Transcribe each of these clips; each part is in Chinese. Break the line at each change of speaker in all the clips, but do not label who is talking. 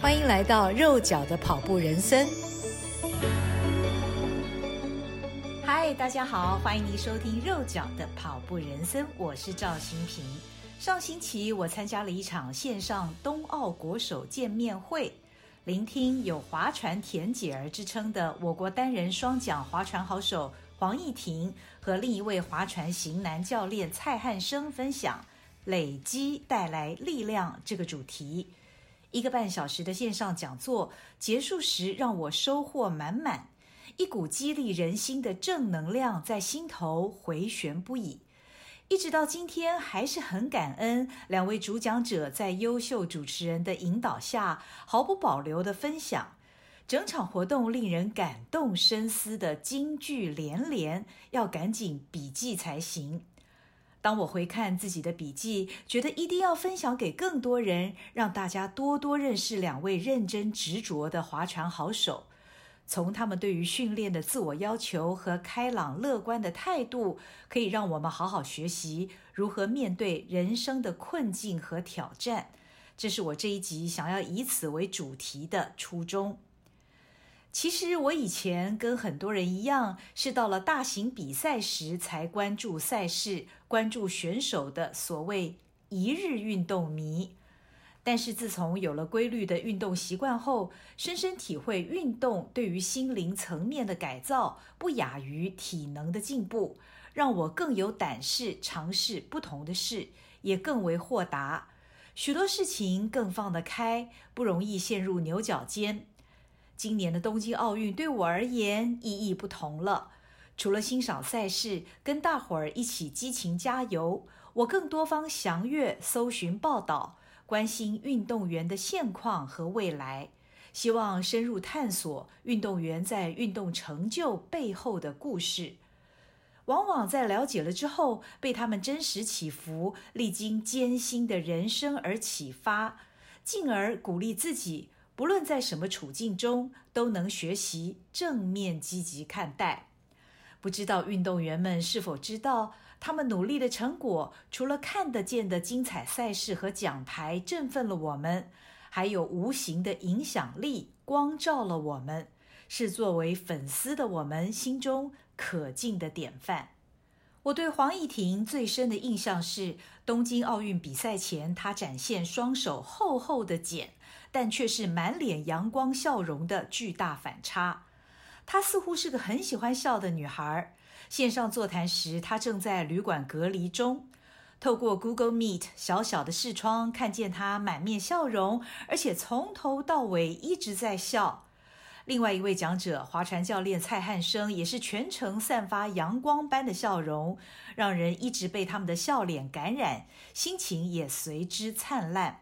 欢迎来到肉脚的跑步人生。嗨，大家好，欢迎您收听肉脚的跑步人生，我是赵新平。上星期我参加了一场线上冬奥国手见面会，聆听有“划船田姐儿”之称的我国单人双桨划船好手黄义婷和另一位划船型男教练蔡汉生分享“累积带来力量”这个主题。一个半小时的线上讲座结束时，让我收获满满，一股激励人心的正能量在心头回旋不已。一直到今天，还是很感恩两位主讲者在优秀主持人的引导下，毫不保留的分享。整场活动令人感动深思的金句连连，要赶紧笔记才行。当我回看自己的笔记，觉得一定要分享给更多人，让大家多多认识两位认真执着的划船好手。从他们对于训练的自我要求和开朗乐观的态度，可以让我们好好学习如何面对人生的困境和挑战。这是我这一集想要以此为主题的初衷。其实我以前跟很多人一样，是到了大型比赛时才关注赛事、关注选手的所谓一日运动迷。但是自从有了规律的运动习惯后，深深体会运动对于心灵层面的改造，不亚于体能的进步，让我更有胆识尝试不同的事，也更为豁达，许多事情更放得开，不容易陷入牛角尖。今年的东京奥运对我而言意义不同了。除了欣赏赛事，跟大伙儿一起激情加油，我更多方详阅、搜寻报道，关心运动员的现况和未来，希望深入探索运动员在运动成就背后的故事。往往在了解了之后，被他们真实起伏、历经艰辛的人生而启发，进而鼓励自己。不论在什么处境中，都能学习正面积极看待。不知道运动员们是否知道，他们努力的成果，除了看得见的精彩赛事和奖牌振奋了我们，还有无形的影响力光照了我们，是作为粉丝的我们心中可敬的典范。我对黄义婷最深的印象是，东京奥运比赛前，她展现双手厚厚的茧，但却是满脸阳光笑容的巨大反差。她似乎是个很喜欢笑的女孩。线上座谈时，她正在旅馆隔离中，透过 Google Meet 小小的视窗，看见她满面笑容，而且从头到尾一直在笑。另外一位讲者，划船教练蔡汉生，也是全程散发阳光般的笑容，让人一直被他们的笑脸感染，心情也随之灿烂。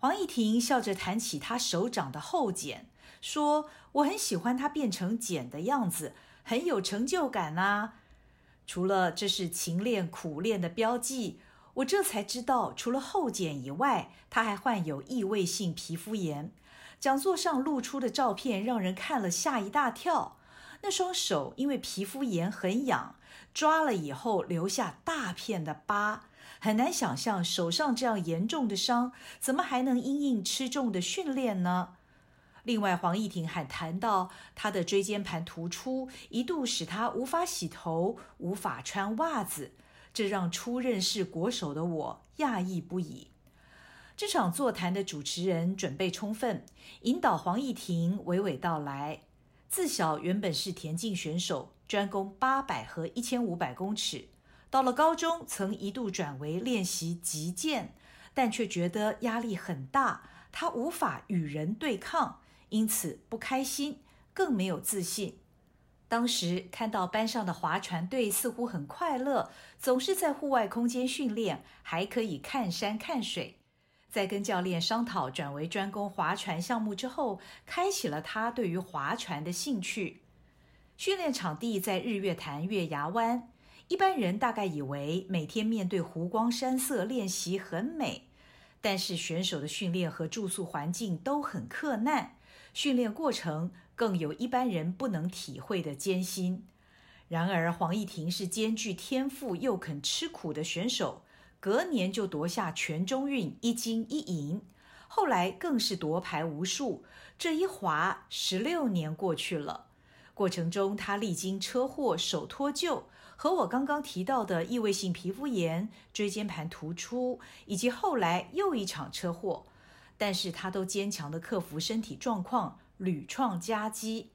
黄义婷笑着谈起她手掌的厚茧，说：“我很喜欢它变成茧的样子，很有成就感啊。”除了这是勤练苦练的标记，我这才知道，除了厚茧以外，她还患有异位性皮肤炎。讲座上露出的照片让人看了吓一大跳。那双手因为皮肤炎很痒，抓了以后留下大片的疤，很难想象手上这样严重的伤怎么还能因应吃重的训练呢？另外，黄义婷还谈到她的椎间盘突出一度使她无法洗头、无法穿袜子，这让初认识国手的我讶异不已。这场座谈的主持人准备充分，引导黄义婷娓娓道来。自小原本是田径选手，专攻八百和一千五百公尺。到了高中，曾一度转为练习击剑，但却觉得压力很大，他无法与人对抗，因此不开心，更没有自信。当时看到班上的划船队似乎很快乐，总是在户外空间训练，还可以看山看水。在跟教练商讨转为专攻划船项目之后，开启了他对于划船的兴趣。训练场地在日月潭月牙湾，一般人大概以为每天面对湖光山色练习很美，但是选手的训练和住宿环境都很克难，训练过程更有一般人不能体会的艰辛。然而黄义婷是兼具天赋又肯吃苦的选手。隔年就夺下全中运一金一银，后来更是夺牌无数。这一滑，十六年过去了。过程中，他历经车祸、手脱臼，和我刚刚提到的异位性皮肤炎、椎间盘突出，以及后来又一场车祸，但是他都坚强地克服身体状况，屡创佳绩。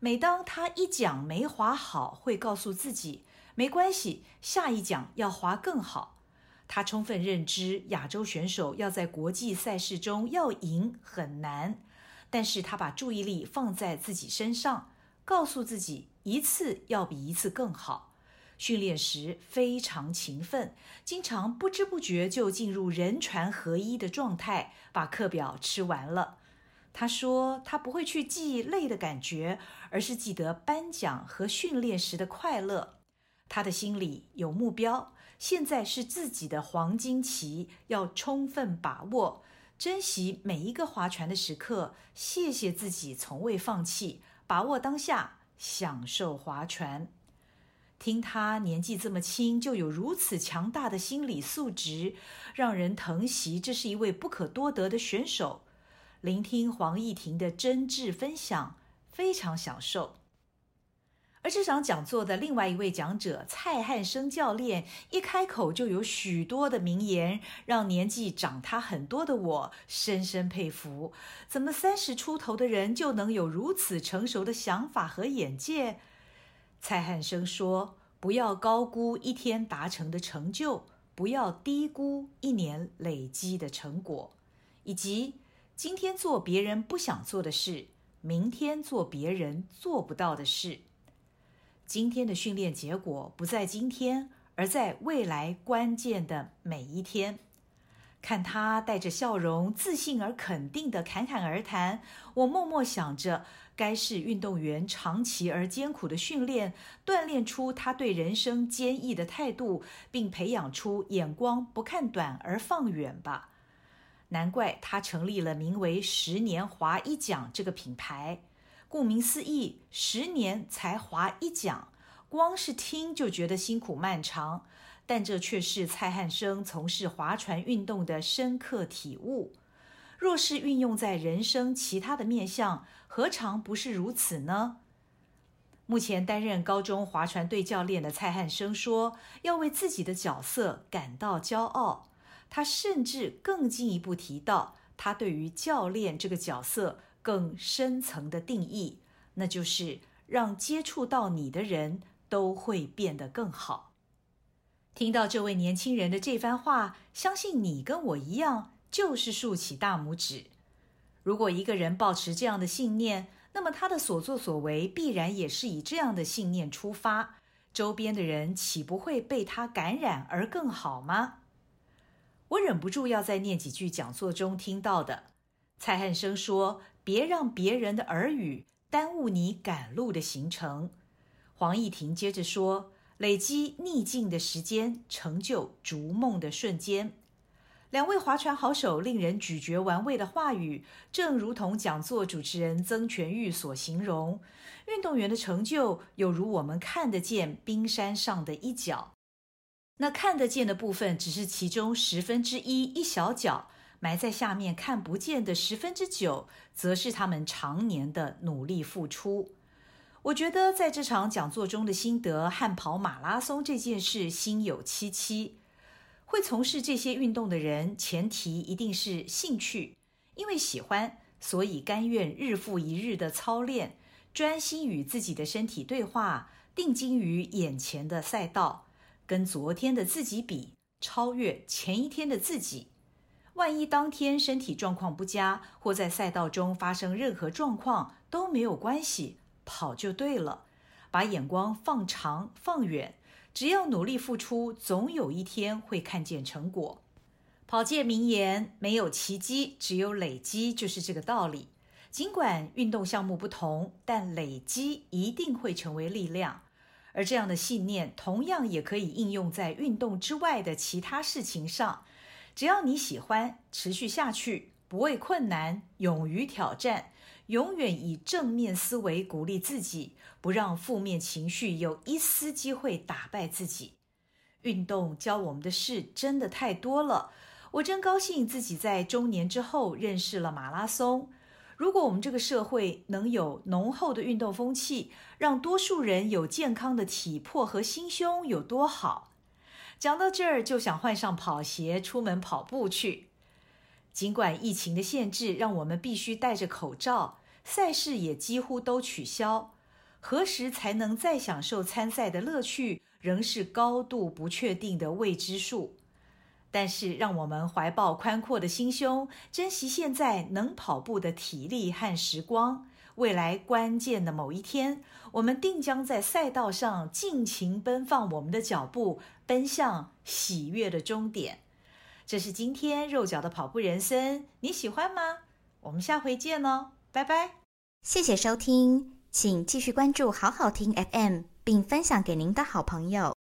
每当他一讲没滑好，会告诉自己没关系，下一讲要滑更好。他充分认知亚洲选手要在国际赛事中要赢很难，但是他把注意力放在自己身上。告诉自己，一次要比一次更好。训练时非常勤奋，经常不知不觉就进入人船合一的状态，把课表吃完了。他说，他不会去记累的感觉，而是记得颁奖和训练时的快乐。他的心里有目标，现在是自己的黄金期，要充分把握，珍惜每一个划船的时刻。谢谢自己，从未放弃。把握当下，享受划船。听他年纪这么轻，就有如此强大的心理素质，让人疼惜。这是一位不可多得的选手。聆听黄义婷的真挚分享，非常享受。而这场讲座的另外一位讲者蔡汉生教练，一开口就有许多的名言，让年纪长他很多的我深深佩服。怎么三十出头的人就能有如此成熟的想法和眼界？蔡汉生说：“不要高估一天达成的成就，不要低估一年累积的成果，以及今天做别人不想做的事，明天做别人做不到的事。”今天的训练结果不在今天，而在未来关键的每一天。看他带着笑容、自信而肯定的侃侃而谈，我默默想着，该是运动员长期而艰苦的训练，锻炼出他对人生坚毅的态度，并培养出眼光不看短而放远吧。难怪他成立了名为“十年华一奖”这个品牌。顾名思义，十年才划一桨，光是听就觉得辛苦漫长。但这却是蔡汉生从事划船运动的深刻体悟。若是运用在人生其他的面向，何尝不是如此呢？目前担任高中划船队教练的蔡汉生说：“要为自己的角色感到骄傲。”他甚至更进一步提到，他对于教练这个角色。更深层的定义，那就是让接触到你的人都会变得更好。听到这位年轻人的这番话，相信你跟我一样，就是竖起大拇指。如果一个人抱持这样的信念，那么他的所作所为必然也是以这样的信念出发，周边的人岂不会被他感染而更好吗？我忍不住要再念几句讲座中听到的。蔡汉生说。别让别人的耳语耽误你赶路的行程。黄义婷接着说：“累积逆境的时间，成就逐梦的瞬间。”两位划船好手令人咀嚼玩味的话语，正如同讲座主持人曾全玉所形容：运动员的成就有如我们看得见冰山上的一角，那看得见的部分只是其中十分之一，一小角。埋在下面看不见的十分之九，则是他们常年的努力付出。我觉得在这场讲座中的心得和跑马拉松这件事心有戚戚。会从事这些运动的人，前提一定是兴趣，因为喜欢，所以甘愿日复一日的操练，专心与自己的身体对话，定睛于眼前的赛道，跟昨天的自己比，超越前一天的自己。万一当天身体状况不佳，或在赛道中发生任何状况都没有关系，跑就对了。把眼光放长放远，只要努力付出，总有一天会看见成果。跑界名言：没有奇迹，只有累积，就是这个道理。尽管运动项目不同，但累积一定会成为力量。而这样的信念，同样也可以应用在运动之外的其他事情上。只要你喜欢，持续下去，不畏困难，勇于挑战，永远以正面思维鼓励自己，不让负面情绪有一丝机会打败自己。运动教我们的事真的太多了，我真高兴自己在中年之后认识了马拉松。如果我们这个社会能有浓厚的运动风气，让多数人有健康的体魄和心胸，有多好？讲到这儿，就想换上跑鞋出门跑步去。尽管疫情的限制让我们必须戴着口罩，赛事也几乎都取消，何时才能再享受参赛的乐趣，仍是高度不确定的未知数。但是，让我们怀抱宽阔的心胸，珍惜现在能跑步的体力和时光。未来关键的某一天，我们定将在赛道上尽情奔放我们的脚步，奔向喜悦的终点。这是今天肉脚的跑步人生，你喜欢吗？我们下回见哦，拜拜！
谢谢收听，请继续关注好好听 FM，并分享给您的好朋友。